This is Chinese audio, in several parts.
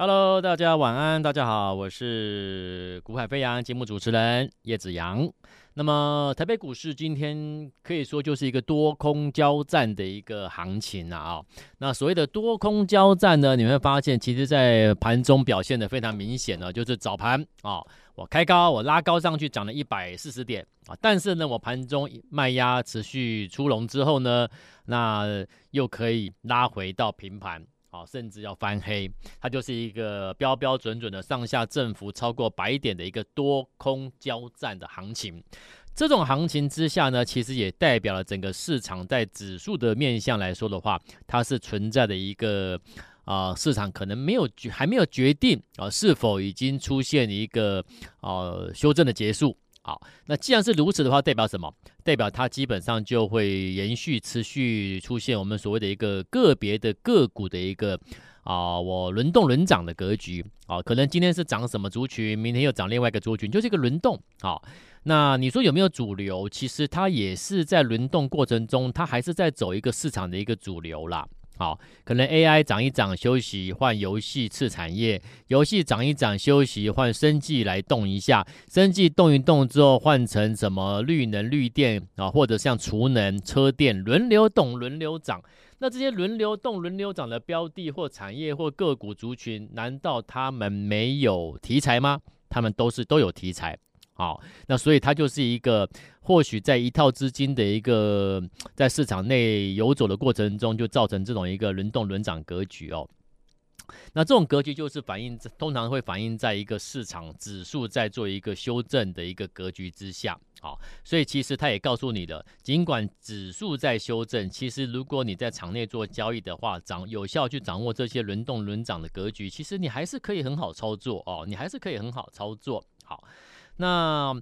Hello，大家晚安，大家好，我是股海飞扬节目主持人叶子阳。那么台北股市今天可以说就是一个多空交战的一个行情啊、哦。那所谓的多空交战呢，你会发现其实在盘中表现的非常明显呢，就是早盘啊、我开高，我拉高上去涨了一百四十点啊，但是呢，我盘中卖压持续出笼之后呢，那又可以拉回到平盘。好，甚至要翻黑，它就是一个标标准准的上下振幅超过百点的一个多空交战的行情。这种行情之下呢，其实也代表了整个市场在指数的面向来说的话，它是存在的一个啊、市场可能没有决还没有决定啊、是否已经出现一个呃修正的结束。好，那既然是如此的话，代表什么？代表它基本上就会延续、持续出现我们所谓的一个个别的个股的一个啊、我轮动轮涨的格局啊、可能今天是涨什么族群，明天又涨另外一个族群，就是一个轮动。好，那你说有没有主流？其实它也是在轮动过程中，它还是在走一个市场的一个主流啦。好，可能 AI 涨一涨休息，换游戏次产业；游戏涨一涨休息，换生技来动一下；生技动一动之后，换成什么绿能、绿电啊，或者像储能、车电轮流动、轮流涨。那这些轮流动、轮流涨的标的或产业或个股族群，难道他们没有题材吗？他们都是都有题材。好，那所以它就是一个或许在一套资金的一个在市场内游走的过程中，就造成这种一个轮动轮涨格局哦。那这种格局就是反映，通常会反映在一个市场指数在做一个修正的一个格局之下。好，所以其实他也告诉你的，尽管指数在修正，其实如果你在场内做交易的话，掌有效去掌握这些轮动轮涨的格局，其实你还是可以很好操作哦，你还是可以很好操作。好。那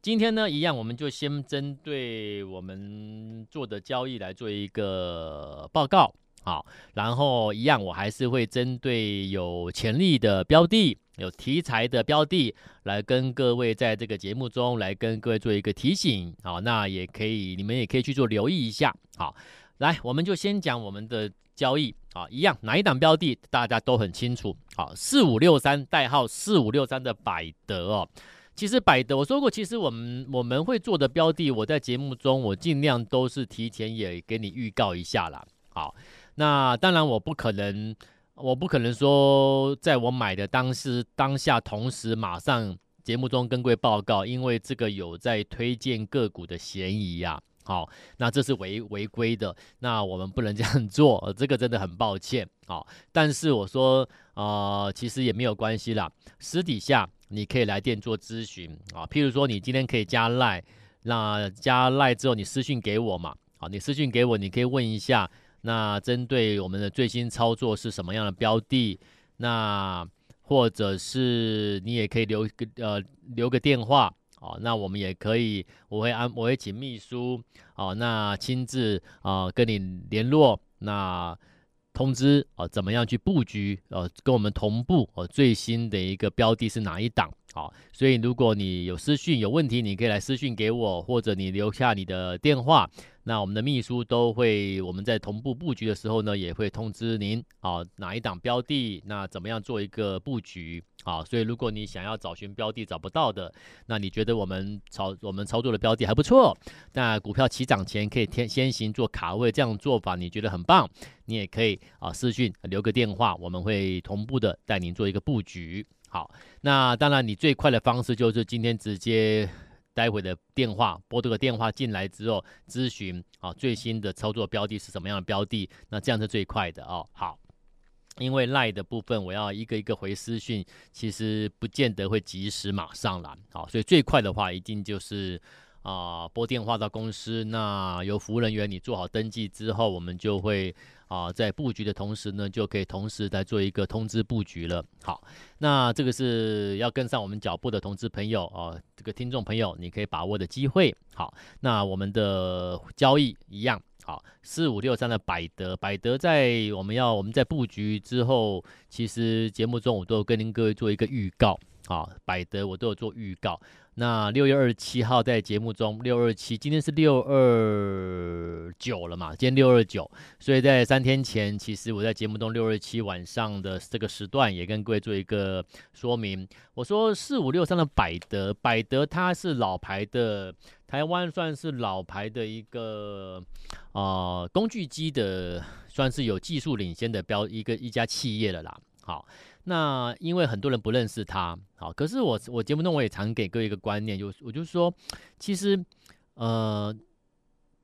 今天呢，一样，我们就先针对我们做的交易来做一个报告，好，然后一样，我还是会针对有潜力的标的、有题材的标的，来跟各位在这个节目中来跟各位做一个提醒，好，那也可以，你们也可以去做留意一下，好，来，我们就先讲我们的交易，啊，一样，哪一档标的大家都很清楚，好，四五六三，代号四五六三的百德哦。其实百德，我说过，其实我们我们会做的标的，我在节目中我尽量都是提前也给你预告一下啦。好，那当然我不可能，我不可能说在我买的当时当下同时马上节目中跟贵报告，因为这个有在推荐个股的嫌疑呀。好，那这是违违规的，那我们不能这样做，这个真的很抱歉。好，但是我说，呃，其实也没有关系啦，私底下。你可以来电做咨询啊，譬如说你今天可以加赖，那加赖之后你私讯给我嘛，啊，你私讯给我，你可以问一下，那针对我们的最新操作是什么样的标的，那或者是你也可以留个呃留个电话，哦，那我们也可以，我会安我会请秘书，哦，那亲自啊跟你联络，那。通知啊，怎么样去布局？呃，跟我们同步哦，最新的一个标的是哪一档？好，所以如果你有私讯有问题，你可以来私讯给我，或者你留下你的电话。那我们的秘书都会，我们在同步布局的时候呢，也会通知您啊，哪一档标的，那怎么样做一个布局啊？所以如果你想要找寻标的找不到的，那你觉得我们操我们操作的标的还不错，那股票起涨前可以先先行做卡位，这样做法你觉得很棒，你也可以啊私讯留个电话，我们会同步的带您做一个布局。好，那当然你最快的方式就是今天直接。待会的电话拨这个电话进来之后咨询啊，最新的操作标的是什么样的标的？那这样是最快的哦。好，因为赖的部分我要一个一个回私讯，其实不见得会及时马上来。好，所以最快的话一定就是啊拨电话到公司，那由服务人员你做好登记之后，我们就会。啊，在布局的同时呢，就可以同时来做一个通知布局了。好，那这个是要跟上我们脚步的同志朋友啊，这个听众朋友，你可以把握的机会。好，那我们的交易一样，好，四五六三的百德，百德在我们要我们在布局之后，其实节目中我都有跟您各位做一个预告。啊，百德我都有做预告。那六月二十七号在节目中，六二七，今天是六二九了嘛？今天六二九，所以在三天前，其实我在节目中六二七晚上的这个时段也跟各位做一个说明。我说四五六三的百德，百德它是老牌的，台湾算是老牌的一个啊、呃、工具机的，算是有技术领先的标一个一家企业了啦。好。那因为很多人不认识他，好，可是我我节目中我也常给各位一个观念，就是我就说，其实，呃，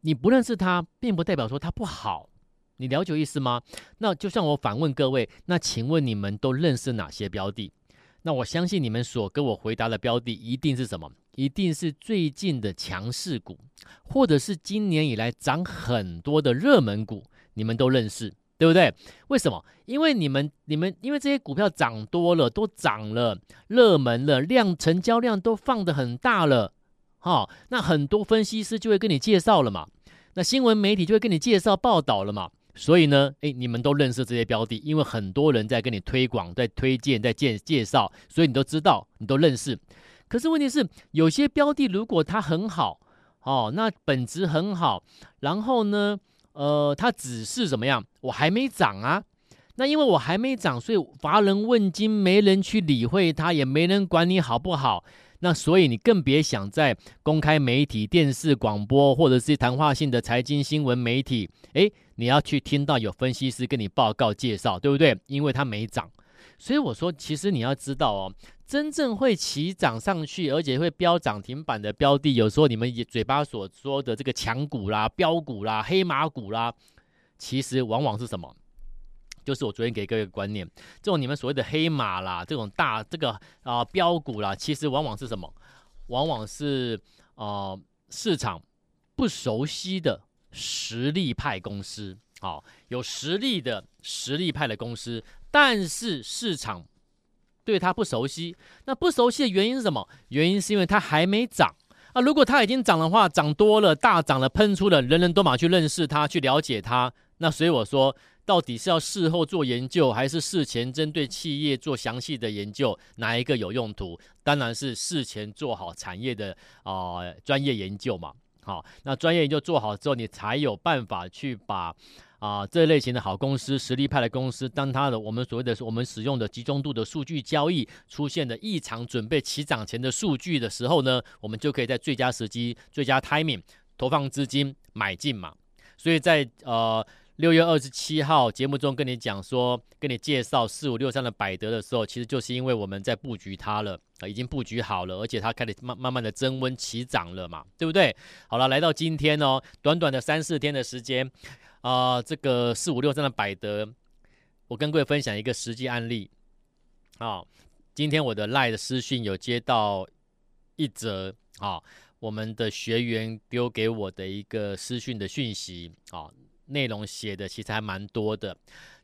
你不认识他，并不代表说他不好，你了解意思吗？那就像我反问各位，那请问你们都认识哪些标的？那我相信你们所跟我回答的标的一定是什么？一定是最近的强势股，或者是今年以来涨很多的热门股，你们都认识。对不对？为什么？因为你们、你们，因为这些股票涨多了，都涨了，热门了，量成交量都放得很大了，哈、哦，那很多分析师就会跟你介绍了嘛，那新闻媒体就会跟你介绍报道了嘛，所以呢，诶，你们都认识这些标的，因为很多人在跟你推广、在推荐、在介介绍，所以你都知道，你都认识。可是问题是，有些标的如果它很好，哦，那本质很好，然后呢？呃，它只是怎么样？我还没涨啊。那因为我还没涨，所以乏人问津，没人去理会它，也没人管你好不好。那所以你更别想在公开媒体、电视、广播，或者是谈话性的财经新闻媒体，诶，你要去听到有分析师跟你报告介绍，对不对？因为它没涨。所以我说，其实你要知道哦。真正会起涨上去，而且会飙涨停板的标的，有时候你们嘴巴所说的这个强股啦、标股啦、黑马股啦，其实往往是什么？就是我昨天给各位一个观念，这种你们所谓的黑马啦，这种大这个啊标股啦，其实往往是什么？往往是啊市场不熟悉的实力派公司，好，有实力的实力派的公司，但是市场。对它不熟悉，那不熟悉的原因是什么？原因是因为它还没涨啊。如果它已经涨的话，涨多了，大涨了，喷出了，人人都马去认识它，去了解它。那所以我说，到底是要事后做研究，还是事前针对企业做详细的研究？哪一个有用途？当然是事前做好产业的啊、专业研究嘛。好，那专业研究做好之后，你才有办法去把。啊，这类型的好公司，实力派的公司，当它的我们所谓的我们使用的集中度的数据交易出现的异常准备起涨前的数据的时候呢，我们就可以在最佳时机、最佳 timing 投放资金买进嘛。所以在呃六月二十七号节目中跟你讲说，跟你介绍四五六三的百德的时候，其实就是因为我们在布局它了啊，已经布局好了，而且它开始慢慢慢的增温起涨了嘛，对不对？好了，来到今天哦，短短的三四天的时间。啊、这个四五六三的百德，我跟各位分享一个实际案例。啊、今天我的 LINE 的私讯有接到一则啊、我们的学员丢给我的一个私讯的讯息啊、内容写的其实还蛮多的。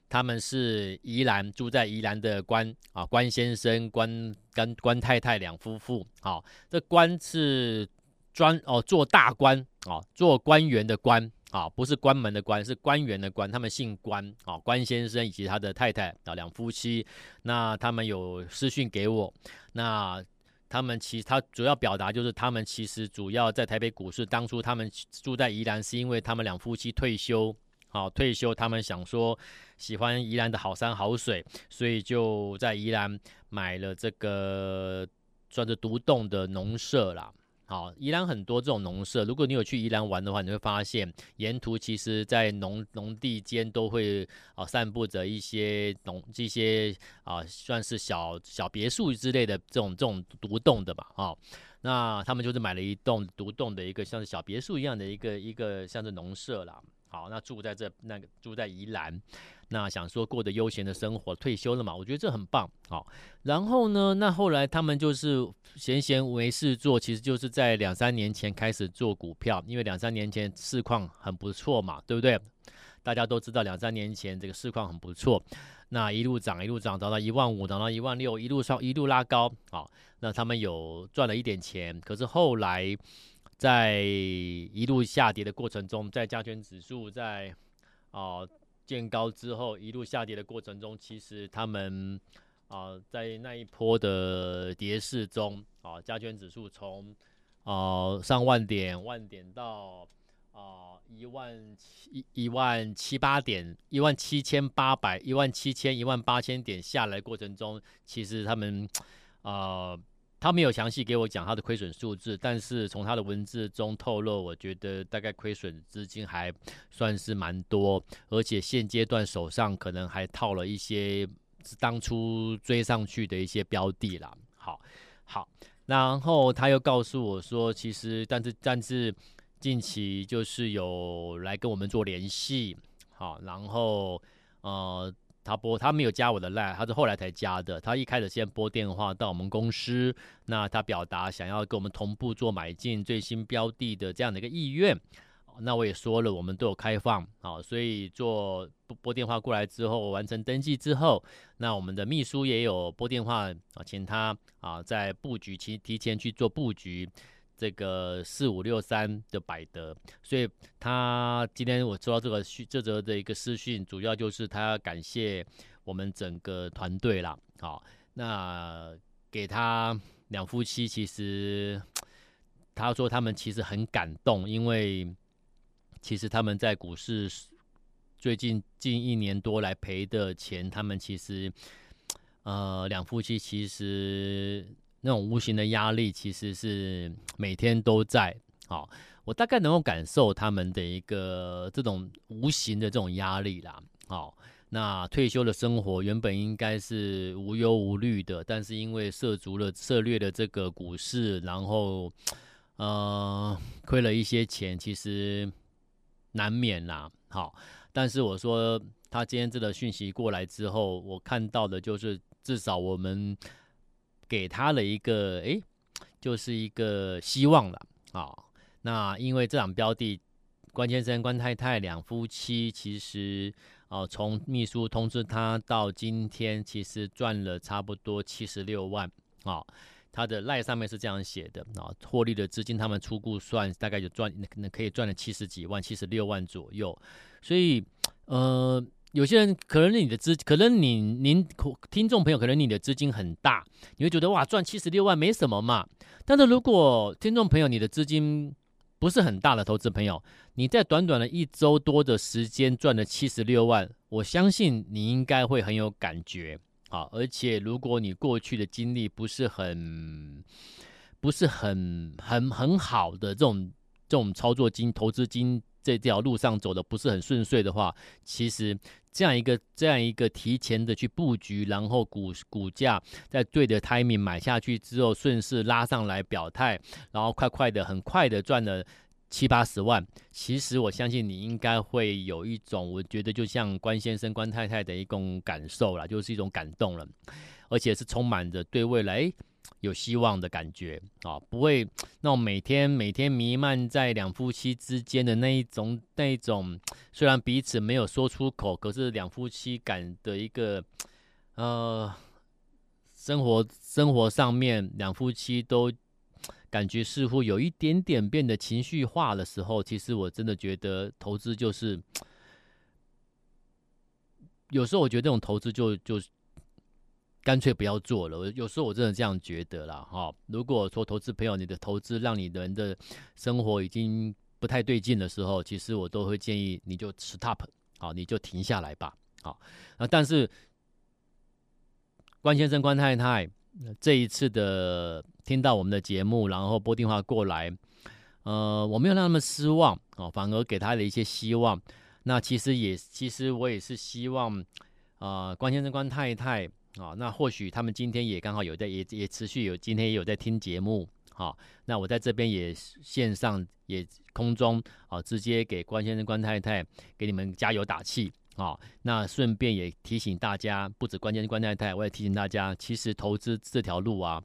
他们是宜兰住在宜兰的关啊，关先生、关跟关太太两夫妇。好、这关是专哦做大官哦，做官员的官。啊，不是关门的关，是官员的官。他们姓关，啊，关先生以及他的太太啊，两夫妻。那他们有私讯给我，那他们其实他主要表达就是，他们其实主要在台北股市，当初他们住在宜兰，是因为他们两夫妻退休，好退休，他们想说喜欢宜兰的好山好水，所以就在宜兰买了这个算是独栋的农舍啦。好，宜兰很多这种农舍，如果你有去宜兰玩的话，你会发现沿途其实，在农农地间都会啊散布着一些农这些啊算是小小别墅之类的这种这种独栋的吧，啊，那他们就是买了一栋独栋的一个像是小别墅一样的一个一个像是农舍啦。好，那住在这那个住在宜兰。那想说过得悠闲的生活，退休了嘛？我觉得这很棒。好，然后呢，那后来他们就是闲闲没事做，其实就是在两三年前开始做股票，因为两三年前市况很不错嘛，对不对？大家都知道两三年前这个市况很不错，那一路涨一路涨，涨到一万五，涨到一万六，一路上一路拉高。好，那他们有赚了一点钱，可是后来在一路下跌的过程中，在加权指数在啊。呃见高之后一路下跌的过程中，其实他们啊，在那一波的跌势中啊，加权指数从啊上万点万点到啊一万七一万七八点一万七千八百一万七千一万八千点下来过程中，其实他们啊。他没有详细给我讲他的亏损数字，但是从他的文字中透露，我觉得大概亏损资金还算是蛮多，而且现阶段手上可能还套了一些当初追上去的一些标的啦。好，好，然后他又告诉我说，其实但是但是近期就是有来跟我们做联系，好，然后呃。他拨，他没有加我的 line，他是后来才加的。他一开始先拨电话到我们公司，那他表达想要跟我们同步做买进最新标的的这样的一个意愿。那我也说了，我们都有开放啊，所以做拨电话过来之后，完成登记之后，那我们的秘书也有拨电话啊，请他啊在布局期提前去做布局。这个四五六三的百德，所以他今天我收到这个讯这则的一个私讯，主要就是他要感谢我们整个团队啦。好，那给他两夫妻，其实他说他们其实很感动，因为其实他们在股市最近近一年多来赔的钱，他们其实呃两夫妻其实。那种无形的压力其实是每天都在，好，我大概能够感受他们的一个这种无形的这种压力啦，好，那退休的生活原本应该是无忧无虑的，但是因为涉足了涉猎的这个股市，然后呃亏了一些钱，其实难免啦，好，但是我说他今天这个讯息过来之后，我看到的就是至少我们。给他了一个诶，就是一个希望了啊、那因为这档标的，关先生、关太太两夫妻其实哦，从秘书通知他到今天，其实赚了差不多七十六万啊、哦。他的赖上面是这样写的啊，获、利的资金他们初步算大概就赚，可能可以赚了七十几万，七十六万左右。所以呃。有些人可能你的资，可能你您听众朋友，可能你的资金很大，你会觉得哇，赚七十六万没什么嘛。但是如果听众朋友你的资金不是很大的投资朋友，你在短短的一周多的时间赚了七十六万，我相信你应该会很有感觉啊。而且如果你过去的经历不是很不是很很很好的这种这种操作金投资金。这条路上走的不是很顺遂的话，其实这样一个这样一个提前的去布局，然后股股价在对的 timing 买下去之后，顺势拉上来表态，然后快快的很快的赚了七八十万。其实我相信你应该会有一种，我觉得就像关先生关太太的一种感受啦，就是一种感动了，而且是充满着对未来。有希望的感觉啊，不会那种每天每天弥漫在两夫妻之间的那一种那一种，虽然彼此没有说出口，可是两夫妻感的一个呃生活生活上面，两夫妻都感觉似乎有一点点变得情绪化的时候，其实我真的觉得投资就是有时候我觉得这种投资就就。干脆不要做了。有时候我真的这样觉得啦。哈。如果说投资朋友，你的投资让你的人的生活已经不太对劲的时候，其实我都会建议你就 stop，好，你就停下来吧。好，那但是关先生、关太太这一次的听到我们的节目，然后拨电话过来，呃，我没有让他们失望啊，反而给他了一些希望。那其实也，其实我也是希望啊、关先生、关太太。啊、那或许他们今天也刚好有在，也也持续有今天也有在听节目。好、那我在这边也线上也空中啊、直接给关先生、关太太给你们加油打气。啊、那顺便也提醒大家，不止关先生、关太太，我也提醒大家，其实投资这条路啊，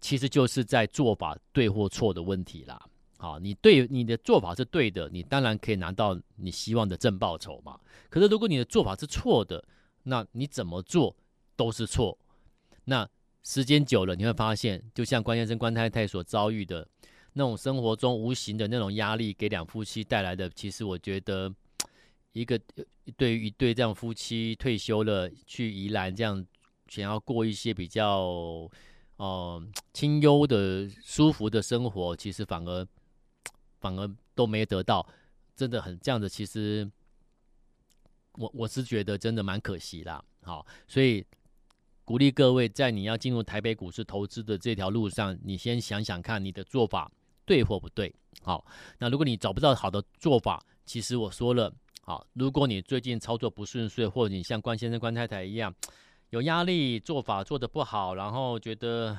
其实就是在做法对或错的问题啦。好、你对你的做法是对的，你当然可以拿到你希望的正报酬嘛。可是如果你的做法是错的，那你怎么做？都是错。那时间久了，你会发现，就像关先生、关太太所遭遇的那种生活中无形的那种压力，给两夫妻带来的，其实我觉得，一个对于一对这样夫妻退休了去宜兰这样想要过一些比较呃清幽的、舒服的生活，其实反而反而都没得到，真的很这样的。其实我我是觉得真的蛮可惜啦。好，所以鼓励各位在你要进入台北股市投资的这条路上，你先想想看你的做法对或不对。好，那如果你找不到好的做法，其实我说了。好，如果你最近操作不顺遂，或者你像关先生、关太太一样有压力，做法做得不好，然后觉得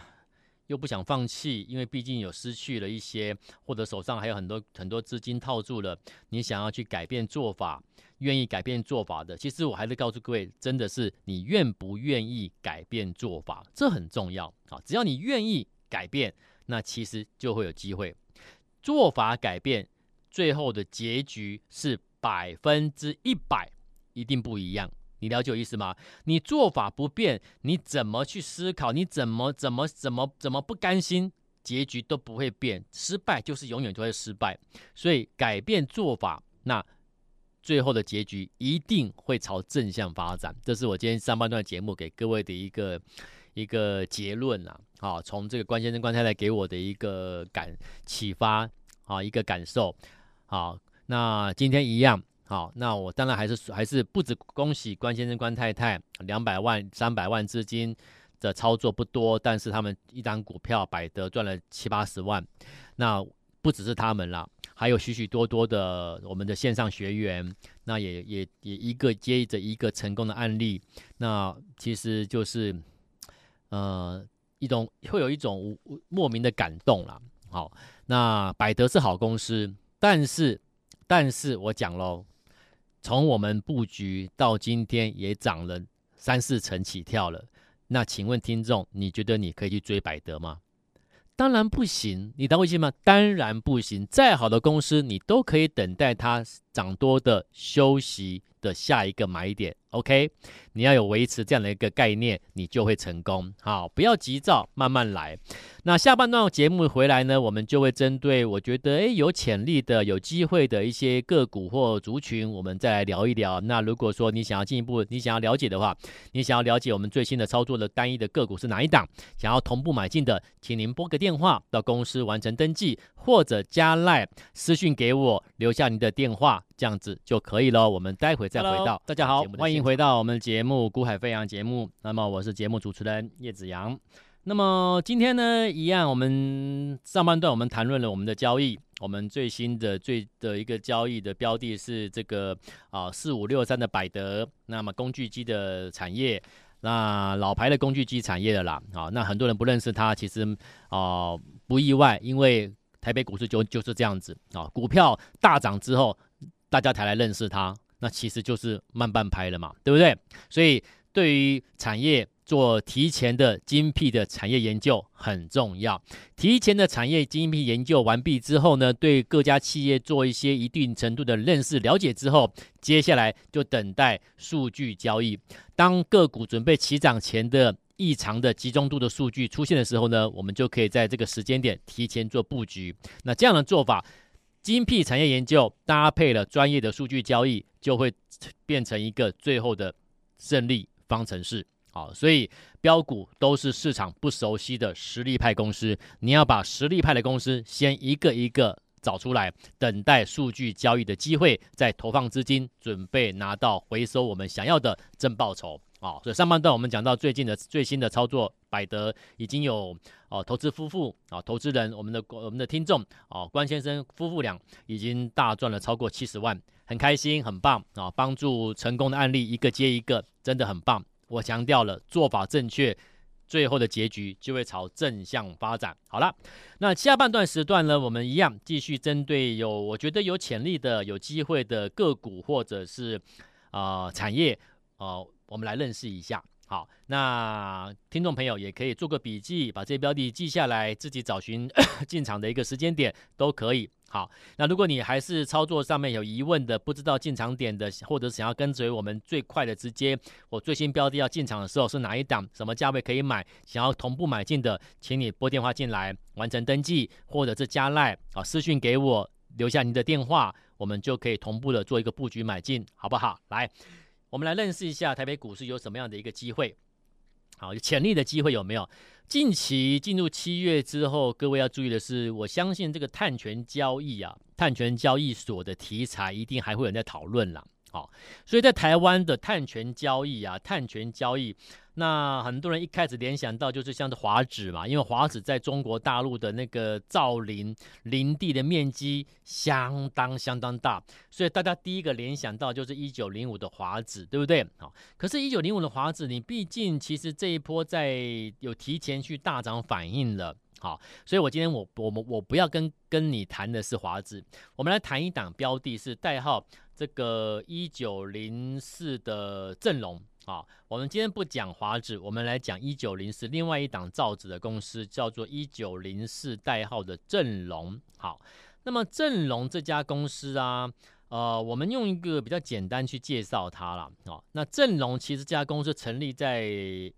又不想放弃，因为毕竟有失去了一些，或者手上还有很多很多资金套住了，你想要去改变做法，愿意改变做法的，其实我还是告诉各位，真的是你愿不愿意改变做法，这很重要啊！只要你愿意改变，那其实就会有机会。做法改变，最后的结局是。百分之一百一定不一样，你了解我意思吗？你做法不变，你怎么去思考？你怎么怎么怎么怎么不甘心？结局都不会变，失败就是永远都会失败。所以改变做法，那最后的结局一定会朝正向发展。这是我今天上半段节目给各位的一个一个结论啊！好，从这个关先生、关太太给我的一个感启发啊，一个感受好。那今天一样好，那我当然还是还是不止恭喜关先生关太太两百万三百万资金的操作不多，但是他们一张股票百得赚了七八十万，那不只是他们啦，还有许许多多的我们的线上学员，那也也也一个接着一个成功的案例，那其实就是呃一种会有一种莫名的感动啦。好，那百得是好公司，但是。但是我讲喽，从我们布局到今天也涨了三四成起跳了。那请问听众，你觉得你可以去追百得吗？当然不行，你当微信吗？当然不行。再好的公司，你都可以等待它涨多的休息的下一个买点。OK，你要有维持这样的一个概念，你就会成功。好，不要急躁，慢慢来。那下半段节目回来呢，我们就会针对我觉得诶有潜力的、有机会的一些个股或族群，我们再来聊一聊。那如果说你想要进一步，你想要了解的话，你想要了解我们最新的操作的单一的个股是哪一档，想要同步买进的，请您拨个电话到公司完成登记，或者加 LINE 私讯给我，留下您的电话。这样子就可以了。我们待会再回到。大家好，欢迎回到我们的节目《股海飞扬》节目。那么我是节目主持人叶子阳。那么今天呢，一样，我们上半段我们谈论了我们的交易。我们最新的最的一个交易的标的是这个啊四五六三的百德。那么工具机的产业，那老牌的工具机产业的啦。啊，那很多人不认识它，其实啊不意外，因为台北股市就就是这样子啊，股票大涨之后。大家才来认识它，那其实就是慢半拍了嘛，对不对？所以对于产业做提前的精辟的产业研究很重要。提前的产业精辟研究完毕之后呢，对各家企业做一些一定程度的认识了解之后，接下来就等待数据交易。当个股准备起涨前的异常的集中度的数据出现的时候呢，我们就可以在这个时间点提前做布局。那这样的做法。精辟产业研究搭配了专业的数据交易，就会变成一个最后的胜利方程式。好，所以标股都是市场不熟悉的实力派公司，你要把实力派的公司先一个一个找出来，等待数据交易的机会，再投放资金，准备拿到回收我们想要的正报酬。啊，所以上半段我们讲到最近的最新的操作，百德已经有哦，投资夫妇啊，投资人我们的我们的听众啊，关先生夫妇俩已经大赚了超过七十万，很开心，很棒啊！帮助成功的案例一个接一个，真的很棒。我强调了，做法正确，最后的结局就会朝正向发展。好了，那下半段时段呢，我们一样继续针对有我觉得有潜力的、有机会的个股或者是啊、产业啊。我们来认识一下，好，那听众朋友也可以做个笔记，把这些标的记下来，自己找寻 进场的一个时间点都可以。好，那如果你还是操作上面有疑问的，不知道进场点的，或者想要跟随我们最快的直接，我最新标的要进场的时候是哪一档，什么价位可以买，想要同步买进的，请你拨电话进来完成登记，或者是加赖啊私讯给我，留下您的电话，我们就可以同步的做一个布局买进，好不好？来。我们来认识一下台北股市有什么样的一个机会。好，潜力的机会有没有？近期进入七月之后，各位要注意的是，我相信这个碳权交易啊，碳权交易所的题材一定还会有人在讨论啦。好，所以在台湾的碳权交易啊，碳权交易，那很多人一开始联想到就是像是华指嘛，因为华指在中国大陆的那个造林林地的面积相当相当大，所以大家第一个联想到就是一九零五的华指，对不对？好，可是，一九零五的华指，你毕竟其实这一波在有提前去大涨反应了，好，所以我今天我我们我不要跟跟你谈的是华指，我们来谈一档标的，是代号。这个一九零四的正隆啊，我们今天不讲华指，我们来讲一九零四，另外一档造纸的公司叫做一九零四代号的正隆。好，那么正隆这家公司啊，呃，我们用一个比较简单去介绍它了。哦，那正隆其实这家公司成立在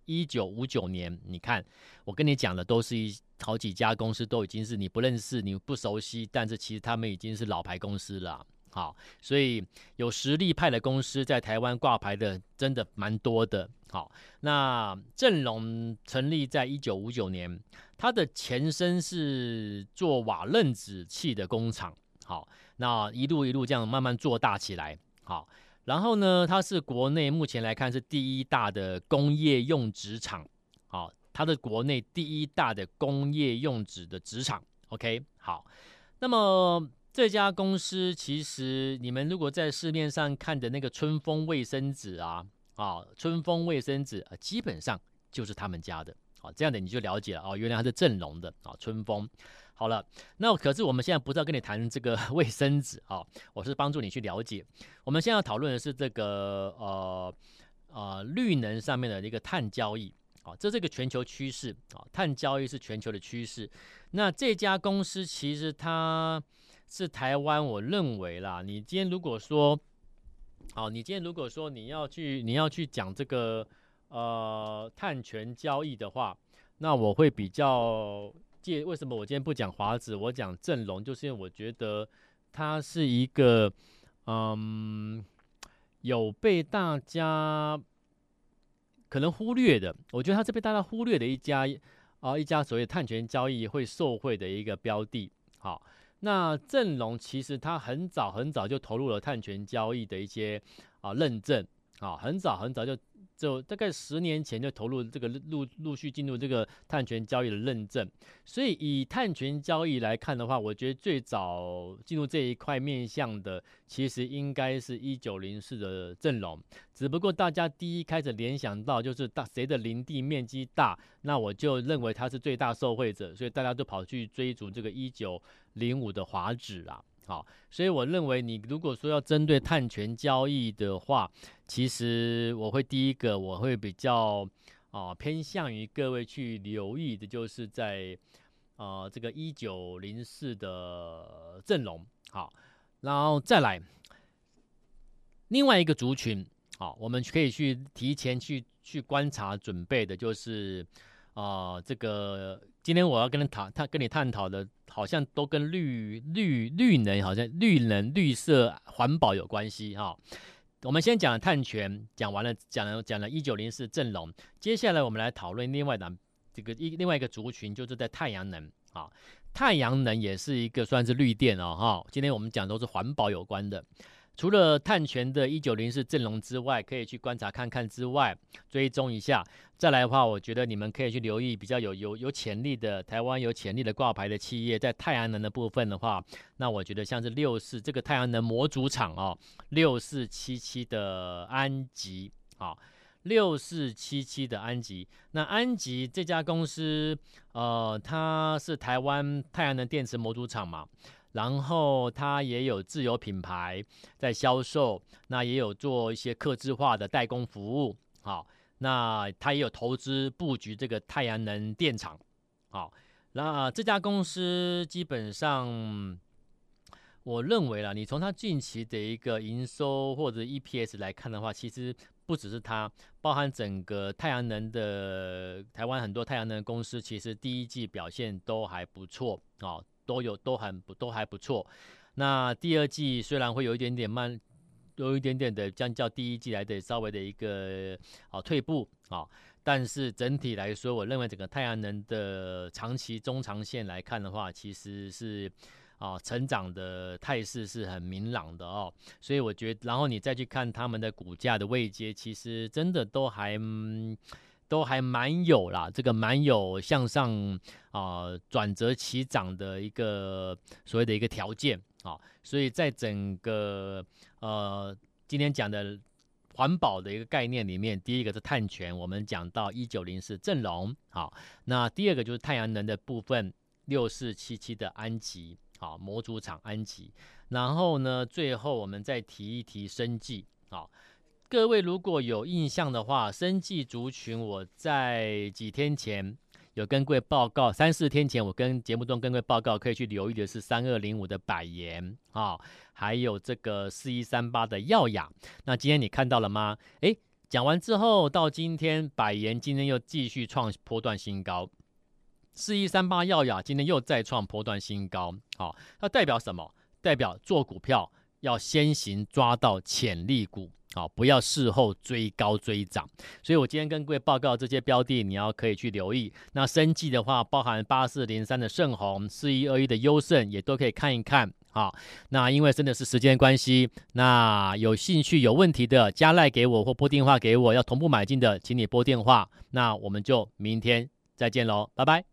一九五九年，你看我跟你讲的都是一好几家公司都已经是你不认识、你不熟悉，但是其实他们已经是老牌公司了。好，所以有实力派的公司在台湾挂牌的真的蛮多的。好，那正隆成立在一九五九年，它的前身是做瓦楞纸器的工厂。好，那一路一路这样慢慢做大起来。好，然后呢，它是国内目前来看是第一大的工业用纸厂。好，它的国内第一大的工业用纸的纸厂。OK，好，那么。这家公司其实，你们如果在市面上看的那个春风卫生纸啊，啊，春风卫生纸啊，基本上就是他们家的，啊，这样的你就了解了哦，原来它是正隆的啊，春风。好了，那可是我们现在不是要跟你谈这个 卫生纸啊，我是帮助你去了解。我们现在要讨论的是这个呃呃绿能上面的一个碳交易，啊，这是一个全球趋势啊，碳交易是全球的趋势。那这家公司其实它。是台湾，我认为啦。你今天如果说，好，你今天如果说你要去，你要去讲这个呃碳权交易的话，那我会比较介。为什么我今天不讲华子，我讲正隆，就是因为我觉得它是一个嗯有被大家可能忽略的。我觉得它是被大家忽略的一家啊，一家所谓碳权交易会受贿的一个标的。好。那正隆其实他很早很早就投入了碳权交易的一些啊认证啊，很早很早就就大概十年前就投入这个陆陆续进入这个碳权交易的认证，所以以碳权交易来看的话，我觉得最早进入这一块面向的，其实应该是一九零四的阵容，只不过大家第一开始联想到就是大谁的林地面积大，那我就认为他是最大受惠者，所以大家都跑去追逐这个一九。零五的华指啊，好，所以我认为你如果说要针对碳权交易的话，其实我会第一个我会比较啊偏向于各位去留意的，就是在啊这个一九零四的阵容，好，然后再来另外一个族群，好，我们可以去提前去去观察准备的，就是啊这个今天我要跟你谈，他跟你探讨的。好像都跟绿绿绿能，好像绿能、绿色、环保有关系哈。我们先讲了碳权，讲完了，讲了讲了一九零四阵容，接下来我们来讨论另外的这个一另外一个族群，就是在太阳能啊，太阳能也是一个算是绿电哦哈。今天我们讲都是环保有关的。除了碳权的一九零四阵容之外，可以去观察看看之外，追踪一下。再来的话，我觉得你们可以去留意比较有有有潜力的台湾有潜力的挂牌的企业，在太阳能的部分的话，那我觉得像是六四这个太阳能模组厂哦，六四七七的安吉啊，六四七七的安吉。那安吉这家公司，呃，它是台湾太阳能电池模组厂嘛。然后它也有自有品牌在销售，那也有做一些客制化的代工服务，好，那它也有投资布局这个太阳能电厂，好，那这家公司基本上，我认为啦，你从它近期的一个营收或者 EPS 来看的话，其实不只是它，包含整个太阳能的台湾很多太阳能公司，其实第一季表现都还不错，啊。都有都很不都还不错，那第二季虽然会有一点点慢，有一点点的相较第一季来的稍微的一个啊退步啊，但是整体来说，我认为整个太阳能的长期、中长线来看的话，其实是啊成长的态势是很明朗的哦。所以我觉得，然后你再去看他们的股价的位阶，其实真的都还都还蛮有啦，这个蛮有向上啊转折起涨的一个所谓的一个条件啊。所以在整个呃今天讲的。环保的一个概念里面，第一个是碳权，我们讲到一九零四正隆，好，那第二个就是太阳能的部分，六四七七的安吉，好，模组厂安吉，然后呢，最后我们再提一提生技，好，各位如果有印象的话，生技族群我在几天前。有跟各位报告，三四天前我跟节目中跟各位报告，可以去留意的是三二零五的百研啊，还有这个四一三八的耀雅。那今天你看到了吗？诶，讲完之后到今天，百研今天又继续创波段新高，四一三八耀雅今天又再创波段新高。好，它代表什么？代表做股票要先行抓到潜力股。好，不要事后追高追涨，所以我今天跟各位报告这些标的，你要可以去留意。那生计的话，包含八四零三的盛虹、四一二一的优胜，也都可以看一看。好，那因为真的是时间关系，那有兴趣有问题的加赖给我或拨电话给我，要同步买进的，请你拨电话。那我们就明天再见喽，拜拜。